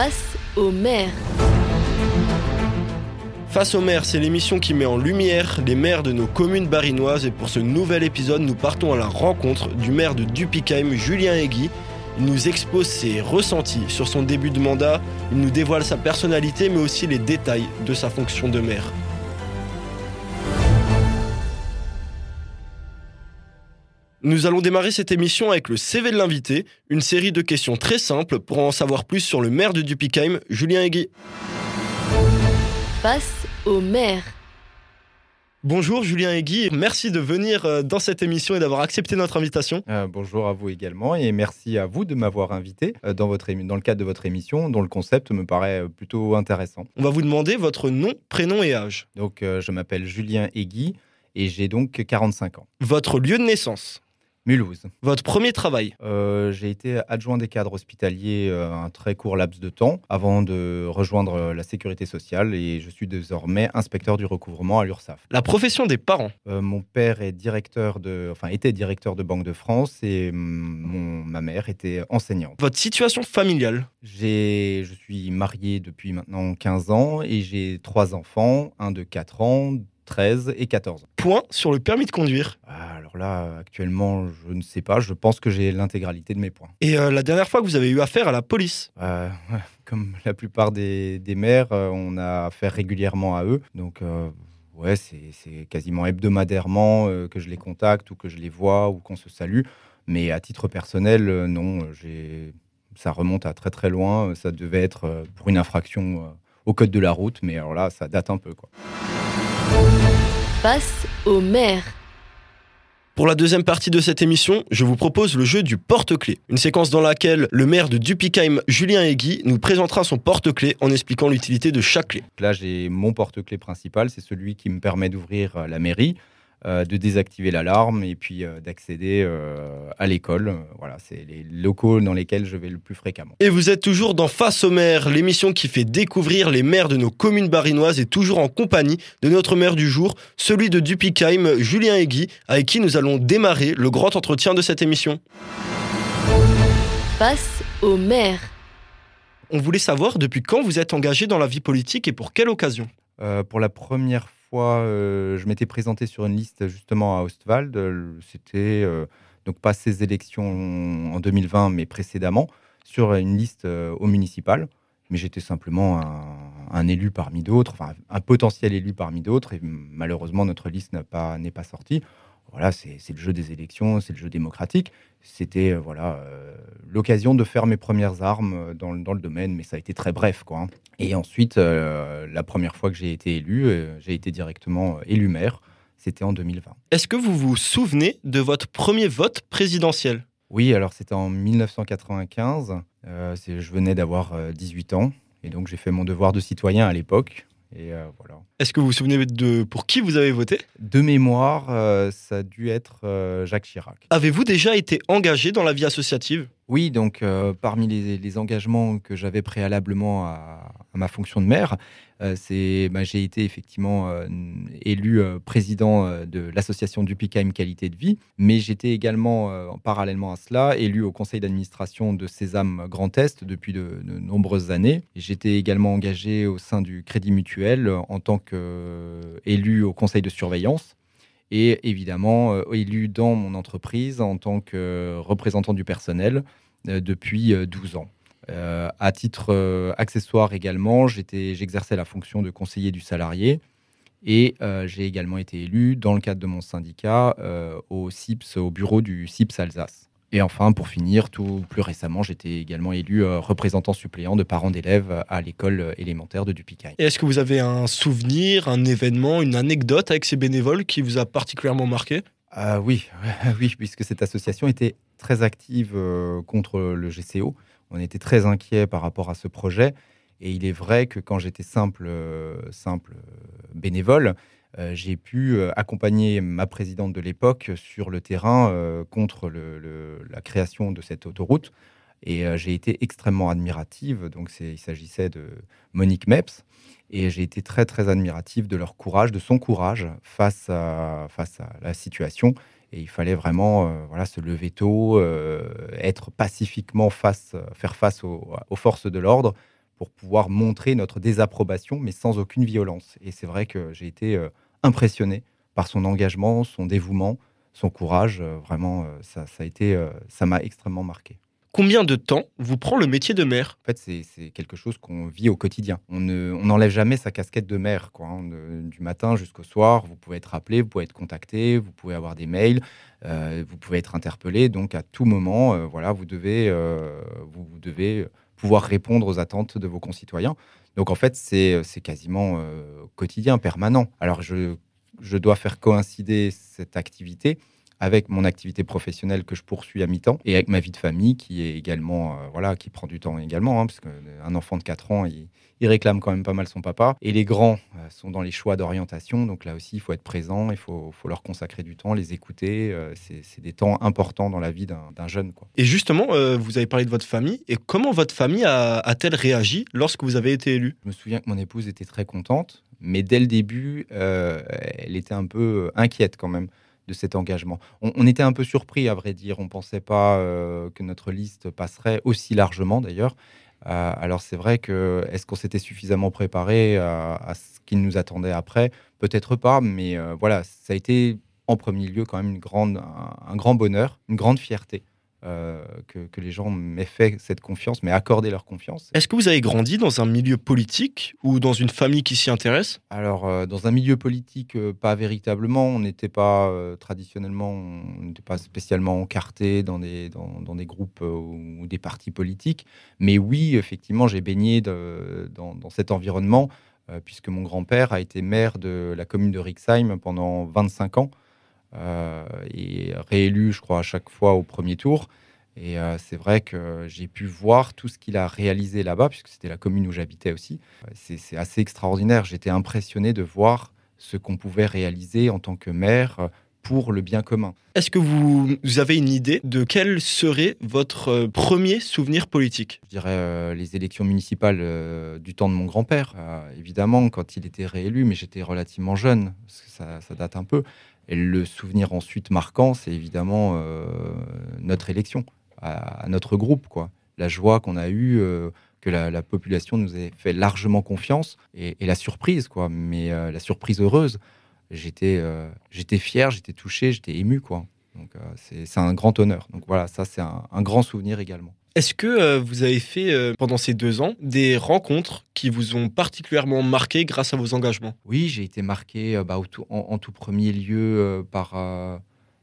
Face au maire. Face aux maires, c'est l'émission qui met en lumière les maires de nos communes barinoises et pour ce nouvel épisode, nous partons à la rencontre du maire de Dupikheim, Julien Egui. Il nous expose ses ressentis sur son début de mandat, il nous dévoile sa personnalité mais aussi les détails de sa fonction de maire. Nous allons démarrer cette émission avec le CV de l'invité, une série de questions très simples pour en savoir plus sur le maire de Dupikheim, Julien Egui. Face au maire. Bonjour Julien Egui, merci de venir euh, dans cette émission et d'avoir accepté notre invitation. Euh, bonjour à vous également et merci à vous de m'avoir invité euh, dans, votre émi- dans le cadre de votre émission dont le concept me paraît plutôt intéressant. On va vous demander votre nom, prénom et âge. Donc euh, je m'appelle Julien Egui et j'ai donc 45 ans. Votre lieu de naissance. Mulhouse. Votre premier travail? Euh, j'ai été adjoint des cadres hospitaliers euh, un très court laps de temps avant de rejoindre euh, la sécurité sociale et je suis désormais inspecteur du recouvrement à l'URSSAF. La profession des parents? Euh, mon père est directeur de, enfin, était directeur de Banque de France et mon, ma mère était enseignante. Votre situation familiale? J'ai, je suis marié depuis maintenant 15 ans et j'ai trois enfants, un de 4 ans, 13 et 14 ans. Point sur le permis de conduire. Ah, Alors là, actuellement, je ne sais pas, je pense que j'ai l'intégralité de mes points. Et euh, la dernière fois que vous avez eu affaire à la police. Euh, comme la plupart des, des maires, euh, on a affaire régulièrement à eux. Donc, euh, ouais, c'est quasiment hebdomadairement que je les contacte ou que je les vois ou qu'on se salue. Mais à titre personnel, non, j'ai ça remonte à très très loin. Ça devait être pour une infraction au code de la route, mais alors là, ça date un peu. Quoi. Face au maire. Pour la deuxième partie de cette émission, je vous propose le jeu du porte-clés. Une séquence dans laquelle le maire de Dupikheim, Julien Egui, nous présentera son porte-clés en expliquant l'utilité de chaque clé. Là, j'ai mon porte-clés principal, c'est celui qui me permet d'ouvrir la mairie, de désactiver l'alarme et puis euh, d'accéder euh, à l'école. Euh, Voilà, c'est les locaux dans lesquels je vais le plus fréquemment. Et vous êtes toujours dans Face au maire, l'émission qui fait découvrir les maires de nos communes barinoises et toujours en compagnie de notre maire du jour, celui de Dupikheim, Julien Egui, avec qui nous allons démarrer le grand entretien de cette émission. Face au maire. On voulait savoir depuis quand vous êtes engagé dans la vie politique et pour quelle occasion? Euh, pour la première fois, euh, je m'étais présenté sur une liste justement à Ostwald. Euh, C'était euh, donc pas ces élections en 2020, mais précédemment, sur une liste au municipal. Mais j'étais simplement un, élu parmi d'autres, enfin un potentiel élu parmi d'autres. Et malheureusement, notre liste n'est pas sortie. Voilà, c'est le jeu des élections, c'est le jeu démocratique. C'était euh, voilà euh, l'occasion de faire mes premières armes euh, dans, le- dans le domaine, mais ça a été très bref, quoi. hein. Et ensuite, euh, la première fois que j'ai été élu, euh, j'ai été directement élu maire. C'était en 2020. Est-ce que vous vous souvenez de votre premier vote présidentiel? Oui, alors c'était en 1995. Euh, c'est- je venais d'avoir euh, 18 ans. Et donc j'ai fait mon devoir de citoyen à l'époque. Et euh, voilà. Est-ce que vous vous souvenez de pour qui vous avez voté? De mémoire, euh, ça a dû être euh, Jacques Chirac. Avez-vous déjà été engagé dans la vie associative? Oui, donc euh, parmi les, les engagements que j'avais préalablement à, à ma fonction de maire, euh, bah, j'ai été effectivement euh, élu euh, président de l'association Dupikheim Qualité de Vie, mais j'étais également, parallèlement à cela, élu au conseil d'administration de Sésame Grand Est depuis de, nombreuses années. J'étais également engagé au sein du Crédit Mutuel en tant qu'élu au conseil de surveillance et évidemment élu dans mon entreprise en tant que représentant du personnel depuis euh, 12 ans. Euh, à titre euh, accessoire également, j'exerçais la fonction de conseiller du salarié et euh, j'ai également été élu dans le cadre de mon syndicat au CIPS, au bureau du CIPS Alsace. Et enfin, pour finir, tout plus récemment, j'étais également élu représentant suppléant de parents d'élèves à l'école élémentaire de. Et Est-ce que vous avez un souvenir, un événement, une anecdote avec ces bénévoles qui vous a particulièrement marqué? Ah oui, oui, puisque cette association était très active contre le GCO. On était très inquiets par rapport à ce projet. Et il est vrai que quand j'étais simple, euh, simple euh, bénévole, euh, j'ai pu accompagner ma présidente de l'époque sur le terrain contre la création de cette autoroute. Et j'ai été extrêmement admirative. Donc, il s'agissait de Monique Meps. Et j'ai été très, très admirative de leur courage, de son courage face à, face à la situation. Et il fallait vraiment euh, voilà, se lever tôt, euh, être pacifiquement face, faire face aux, aux forces de l'ordre pour pouvoir montrer notre désapprobation, mais sans aucune violence. Et c'est vrai que j'ai été euh, impressionné par son engagement, son dévouement, son courage. Euh, vraiment, euh, ça, a été, euh, ça m'a extrêmement marqué. Combien de temps vous prend le métier de maire En fait, c'est- quelque chose qu'on vit au quotidien. On ne- on n'enlève jamais sa casquette de maire. Quoi, hein. Du matin jusqu'au soir, vous pouvez être appelé, vous pouvez être contacté, vous pouvez avoir des mails, euh, vous pouvez être interpellé. Donc, à tout moment, euh, voilà, vous devez, euh, vous, devez pouvoir répondre aux attentes de vos concitoyens. Donc, en fait, c'est quasiment quotidien, permanent. Alors, je, je dois faire coïncider cette activité avec mon activité professionnelle que je poursuis à mi-temps et avec ma vie de famille qui est également euh, voilà qui prend du temps également hein, parce qu'un enfant de 4 ans il, il réclame quand même pas mal son papa. Et les grands euh, sont dans les choix d'orientation. Donc là aussi il faut être présent il faut, faut leur consacrer du temps les écouter. Euh, c'est des temps importants dans la vie d'un jeune quoi. Et justement, vous avez parlé de votre famille. Et comment votre famille a- a-t-elle réagi lorsque vous avez été élu Je me souviens que mon épouse était très contente, mais dès le début, elle était un peu inquiète quand même de cet engagement. On, était un peu surpris, à vrai dire. On ne pensait pas euh, que notre liste passerait aussi largement, d'ailleurs. Euh, alors c'est vrai que est-ce qu'on s'était suffisamment préparé à, ce qui nous attendait après? Peut-être pas, mais euh, voilà, ça a été en premier lieu quand même une grande, un grand bonheur, une grande fierté euh, que, que les gens m'aient fait cette confiance, m'aient accordé leur confiance. Est-ce que vous avez grandi dans un milieu politique ou dans une famille qui s'y intéresse? Alors, euh, dans un milieu politique, euh, pas véritablement. On n'était pas traditionnellement, on n'était pas spécialement encarté dans des, dans, dans des groupes ou des partis politiques. Mais oui, effectivement, j'ai baigné de- dans, dans cet environnement, puisque mon grand-père a été maire de la commune de Rixheim pendant 25 ans, et réélu, je crois, à chaque fois au premier tour. Et euh, c'est vrai que j'ai pu voir tout ce qu'il a réalisé là-bas, puisque c'était la commune où j'habitais aussi. Euh, C'est assez extraordinaire. J'étais impressionné de voir ce qu'on pouvait réaliser en tant que maire euh, pour le bien commun. Est-ce que vous, avez une idée de quel serait votre euh, premier souvenir politique? Je dirais euh, les élections municipales euh, du temps de mon grand-père. Évidemment, quand il était réélu, mais j'étais relativement jeune, ça, date un peu. Et le souvenir ensuite marquant, c'est évidemment notre élection à, notre groupe. Quoi. La joie qu'on a eue, que la, la population nous ait fait largement confiance, et, la surprise, quoi. mais la surprise heureuse. J'étais euh, j'étais fier, j'étais touché, j'étais ému. Quoi. Donc euh, c'est c'est un grand honneur. Donc voilà, ça c'est un- un grand souvenir également. Est-ce que euh, vous avez fait euh, pendant ces deux ans des rencontres qui vous ont particulièrement marqué grâce à vos engagements? Oui, j'ai été marqué euh, bah, tout- en, en tout premier lieu par,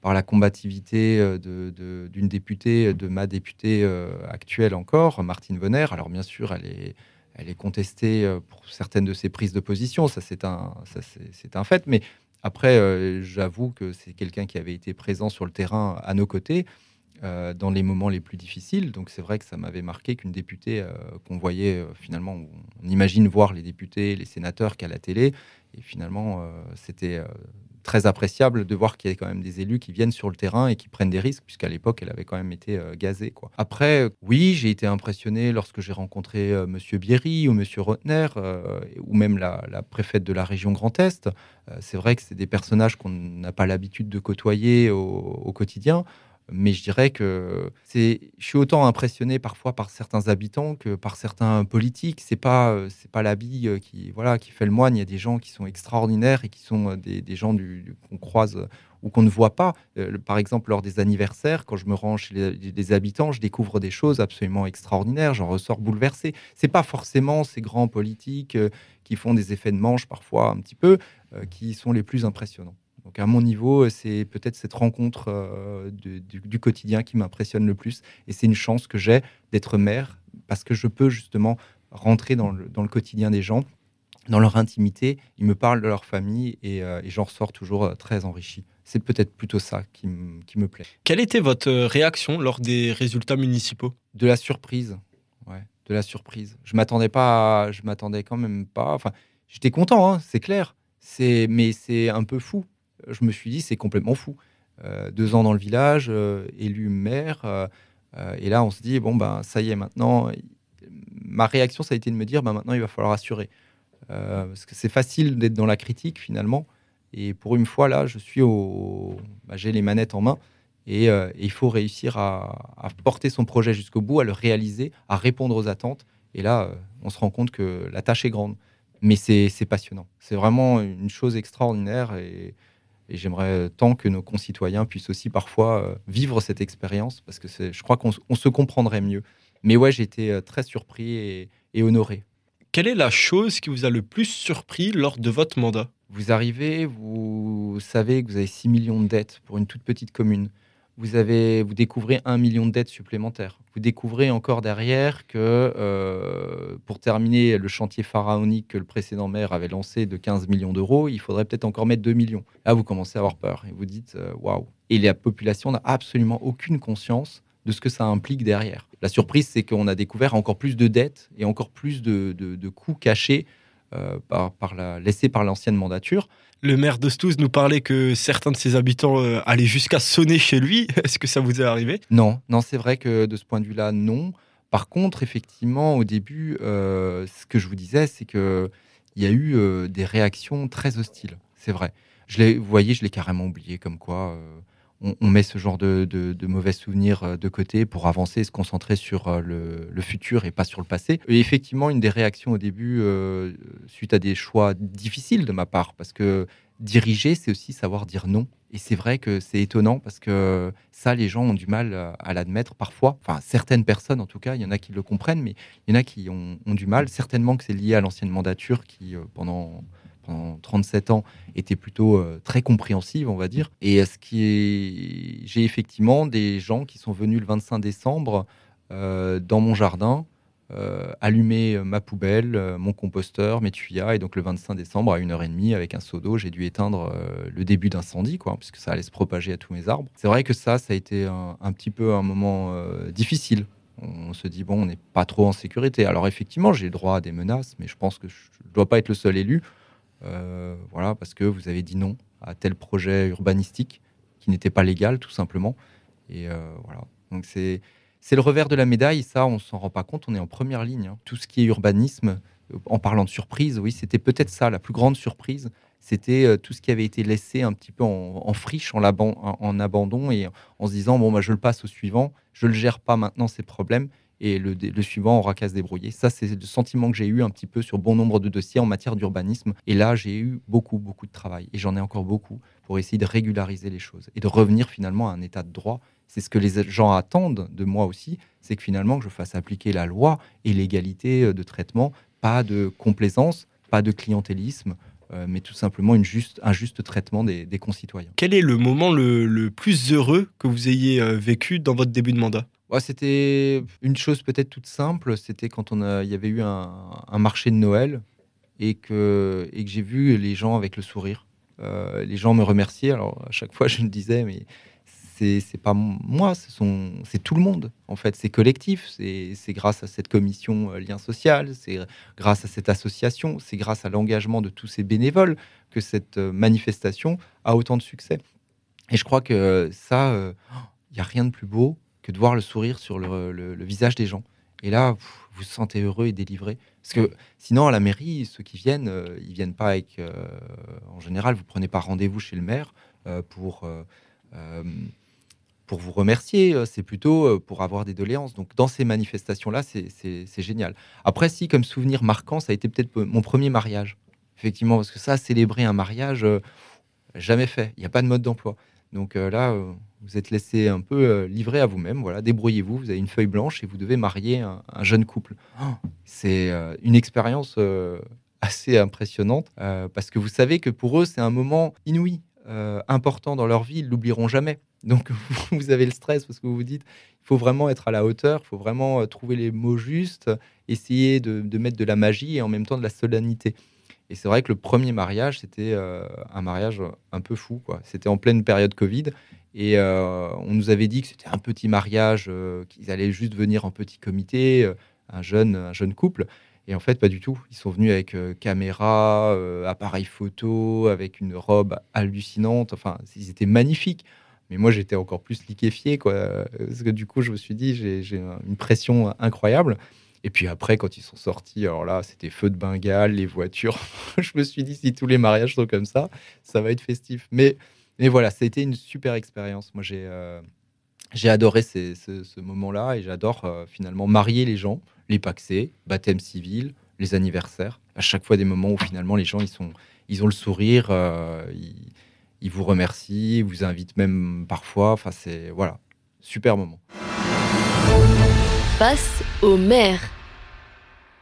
par la combativité euh, de- de- d'une députée, de ma députée actuelle encore, Martine Venner. Alors bien sûr, elle est, elle est contestée euh, pour certaines de ses prises de position, ça c'est un, fait, mais après, euh, j'avoue que c'est quelqu'un qui avait été présent sur le terrain à nos côtés. euh, dans les moments les plus difficiles. Donc c'est vrai que ça m'avait marqué qu'une députée qu'on voyait finalement, on imagine voir les députés, les sénateurs qu'à la télé, et finalement, c'était très appréciable de voir qu'il y a quand même des élus qui viennent sur le terrain et qui prennent des risques, puisqu'à l'époque, elle avait quand même été euh, gazée. Quoi. Après, oui, j'ai été impressionné lorsque j'ai rencontré euh, Monsieur Bierry ou Monsieur Rotner, euh, ou même la, la préfète de la région Grand Est. C'est vrai que c'est des personnages qu'on n'a pas l'habitude de côtoyer au quotidien. Mais je dirais que je suis autant impressionné parfois par certains habitants que par certains politiques. C'est pas, euh, pas l'habit euh, qui, voilà, qui fait le moine. Il y a des gens qui sont extraordinaires et qui sont euh, des, gens qu'on croise ou qu'on ne voit pas. Par exemple, lors des anniversaires, quand je me rends chez les, habitants, je découvre des choses absolument extraordinaires. J'en ressors bouleversé. C'est pas forcément ces grands politiques qui font des effets de manche parfois un petit peu qui sont les plus impressionnants. Donc à mon niveau, c'est peut-être cette rencontre euh, du, du quotidien qui m'impressionne le plus. Et c'est une chance que j'ai d'être maire parce que je peux justement rentrer dans le, dans le quotidien des gens, dans leur intimité. Ils me parlent de leur famille et, euh, et j'en ressors toujours euh, très enrichi. C'est peut-être plutôt ça qui, me plaît. Quelle était votre euh, réaction lors des résultats municipaux? De la surprise, ouais, de la surprise. Je m'attendais pas, à- je m'attendais quand même pas. Enfin, j'étais content, hein, c'est clair. C'est, mais c'est un peu fou. Je me suis dit, c'est complètement fou. Euh, deux ans dans le village, euh, élu maire, euh, et là on se dit bon ben ça y est maintenant. Ma réaction ça a été de me dire ben maintenant il va falloir assurer, parce que c'est facile d'être dans la critique finalement. Et pour une fois là, je suis au, bah, j'ai les manettes en main. Et, il faut réussir à, à porter son projet jusqu'au bout, à le réaliser, à répondre aux attentes. Et là, on se rend compte que la tâche est grande. Mais c'est passionnant. C'est vraiment une chose extraordinaire et, et j'aimerais tant que nos concitoyens puissent aussi parfois euh, vivre cette expérience parce que je crois qu'on se comprendrait mieux. Mais ouais, j'ai été euh, très surpris et, et honoré. Quelle est la chose qui vous a le plus surpris lors de votre mandat? Vous arrivez, vous savez que vous avez 6 millions de dettes pour une toute petite commune. Vous, avez, vous découvrez 1 million de dettes supplémentaires. Vous découvrez encore derrière que euh, pour terminer le chantier pharaonique que le précédent maire avait lancé de 15 millions d'euros, il faudrait peut-être encore mettre 2 millions. Là, vous commencez à avoir peur et vous dites euh, waouh. Et la population n'a absolument aucune conscience de ce que ça implique derrière. La surprise, c'est qu'on a découvert encore plus de dettes et encore plus de, de- de coûts cachés euh, par, par la, laissés par l'ancienne mandature. Le maire d'Ostouze nous parlait que certains de ses habitants euh, allaient jusqu'à sonner chez lui. Est-ce que ça vous est arrivé? Non, non, c'est vrai que de ce point de vue-là, non. Par contre, effectivement, au début, euh, ce que je vous disais, c'est que il y a eu euh, des réactions très hostiles. C'est vrai. Je vous voyez, je l'ai carrément oublié, comme quoi on, met ce genre de, mauvais souvenirs euh, de côté pour avancer se concentrer sur euh, le, futur et pas sur le passé. Et effectivement, une des réactions au début, euh, suite à des choix difficiles de ma part, parce que diriger, c'est aussi savoir dire non. Et c'est vrai que c'est étonnant parce que ça, les gens ont du mal à, l'admettre parfois. Enfin, certaines personnes, en tout cas, il y en a qui le comprennent, mais il y en a qui ont, ont du mal. Certainement que c'est lié à l'ancienne mandature qui, pendant, pendant 37 ans, était plutôt euh, très compréhensive, on va dire. Et ce qui est... j'ai effectivement des gens qui sont venus le 25 décembre euh, dans mon jardin euh, allumer euh, ma poubelle, mon composteur, mes tuyas. Et donc le 25 décembre, à 1h30, avec un seau d'eau, j'ai dû éteindre le début d'incendie, quoi, puisque ça allait se propager à tous mes arbres. C'est vrai que ça, ça a été un, un petit peu un moment difficile. On se dit, bon, on n'est pas trop en sécurité. Alors effectivement, j'ai le droit à des menaces, mais je pense que je ne dois pas être le seul élu. Euh, voilà, parce que vous avez dit non à tel projet urbanistique qui n'était pas légal, tout simplement. Et euh, voilà. Donc c'est c'est le revers de la médaille, ça, on s'en rend pas compte, on est en première ligne. hein. Tout ce qui est urbanisme, euh, en parlant de surprise, oui, c'était peut-être ça, la plus grande surprise, c'était tout ce qui avait été laissé un petit peu en, friche, en- en abandon, et en se disant, bon, bah, je le passe au suivant, je le gère pas maintenant, ces problèmes, et le, suivant aura qu'à se débrouiller. Ça, c'est le sentiment que j'ai eu un petit peu sur bon nombre de dossiers en matière d'urbanisme, et là, j'ai eu beaucoup, beaucoup de travail, et j'en ai encore beaucoup, pour essayer de régulariser les choses, et de revenir finalement à un état de droit. C'est ce que les gens attendent de moi aussi, c'est que finalement que je fasse appliquer la loi et l'égalité euh, de traitement, pas de complaisance, pas de clientélisme, euh, mais tout simplement une juste, un juste traitement des, concitoyens. Quel est le moment le, le plus heureux que vous ayez euh, vécu dans votre début de mandat? C'était une chose peut-être toute simple, c'était quand on a, il y avait eu un, marché de Noël et que, et que j'ai vu les gens avec le sourire. Euh, les gens me remerciaient. Alors à chaque fois, je me disais, mais c'est pas moi, c'est tout le monde en fait, c'est collectif. C'est grâce à cette commission euh, lien social, c'est grâce à cette association, c'est grâce à l'engagement de tous ces bénévoles que cette euh, manifestation a autant de succès. Et je crois que ça, euh, il n'y a rien de plus beau de voir le sourire sur le, visage des gens. Et là, vous vous sentez heureux et délivré. Parce que sinon, à la mairie, ceux qui viennent, euh, ils viennent pas avec. euh, en général, vous prenez pas rendez-vous chez le maire euh, pour. euh, pour vous remercier, c'est plutôt pour avoir des doléances. Donc, dans ces manifestations-là, c'est- génial. Après, si, comme souvenir marquant, ça a été peut-être mon premier mariage. Effectivement, parce que ça, célébrer un mariage, jamais fait. Il n'y a pas de mode d'emploi. Donc là, vous êtes laissé un peu euh, livré à vous-même. Voilà, débrouillez-vous. Vous avez une feuille blanche et vous devez marier un, un jeune couple. Oh, c'est euh, une expérience euh, assez impressionnante parce que vous savez que pour eux, c'est un moment inouï, important dans leur vie. Ils l'oublieront jamais. Donc vous avez le stress parce que vous vous dites, il faut vraiment être à la hauteur, il faut vraiment trouver les mots justes, essayer de, de mettre de la magie et en même temps de la solennité. Et c'est vrai que le premier mariage, c'était euh, un mariage un peu fou. C'était en pleine période Covid. Et euh, on nous avait dit que c'était un petit mariage, euh, qu'ils allaient juste venir en petit comité, euh, un, jeune, un jeune couple. Et en fait, pas du tout. Ils sont venus avec caméra, appareil photo, avec une robe hallucinante. Enfin, ils étaient magnifiques. Mais moi, j'étais encore plus liquéfié, quoi. Parce que du coup, je me suis dit, j'ai une pression incroyable. Et puis après, quand ils sont sortis, alors là, c'était feu de Bengale, les voitures. je me suis dit, si tous les mariages sont comme ça, ça va être festif. Mais, mais voilà, ça a été une super expérience. Moi, j'ai euh, j'ai adoré ces- ce, ce moment-là et j'adore euh, finalement marier les gens, les paxés, baptême civil, les anniversaires. À chaque fois, des moments où finalement les gens ils, sont, ils ont le sourire, euh, ils, ils vous remercient, ils vous invitent même parfois. Enfin, c'est voilà, super moment. Face au maire.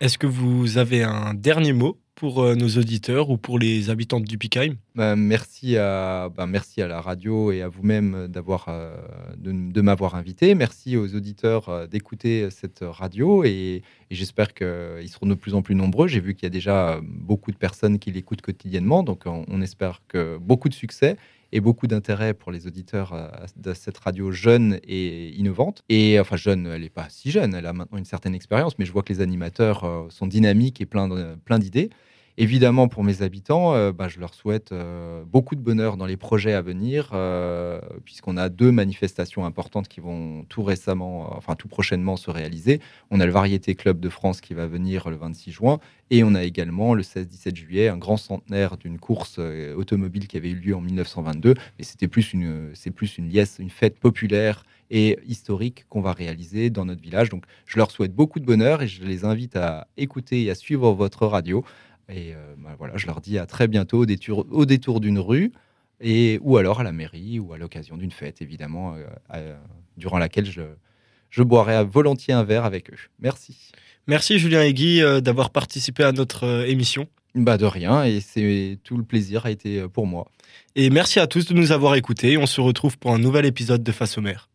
Est-ce que vous avez un dernier mot pour nos auditeurs ou pour les habitants du Picheim? Bah, merci, à, bah, merci à la radio et à vous-même d'avoir, euh, de, m'avoir invité. Merci aux auditeurs euh, d'écouter cette radio et, j'espère qu'ils seront de plus en plus nombreux. J'ai vu qu'il y a déjà euh, beaucoup de personnes qui l'écoutent quotidiennement, donc on, espère que beaucoup de succès et beaucoup d'intérêt pour les auditeurs euh, de cette radio jeune et innovante. Et enfin jeune, elle n'est pas si jeune, elle a maintenant une certaine expérience, mais je vois que les animateurs euh, sont dynamiques et plein plein d'idées. Évidemment, pour mes habitants, euh, bah, je leur souhaite euh, beaucoup de bonheur dans les projets à venir, euh, puisqu'on a deux manifestations importantes qui vont tout récemment, enfin tout prochainement se réaliser. On a le Variété Club de France qui va venir le 26 juin, et on a également le 16-17 juillet un grand centenaire d'une course automobile qui avait eu lieu en 1922. Mais c'était plus une, c'est plus une liesse, une fête populaire et historique qu'on va réaliser dans notre village. Donc, je leur souhaite beaucoup de bonheur et je les invite à écouter et à suivre votre radio. Et euh, bah, voilà, je leur dis à très bientôt au détour, au détour d'une rue et ou alors à la mairie ou à l'occasion d'une fête, évidemment, euh, à- durant laquelle je, je boirai volontiers un verre avec eux. Merci. Merci Julien et Guy euh, d'avoir participé à notre euh, émission. Bah de rien et c'est tout le plaisir a été pour moi. Et merci à tous de nous avoir écoutés. On se retrouve pour un nouvel épisode de Face aux mers.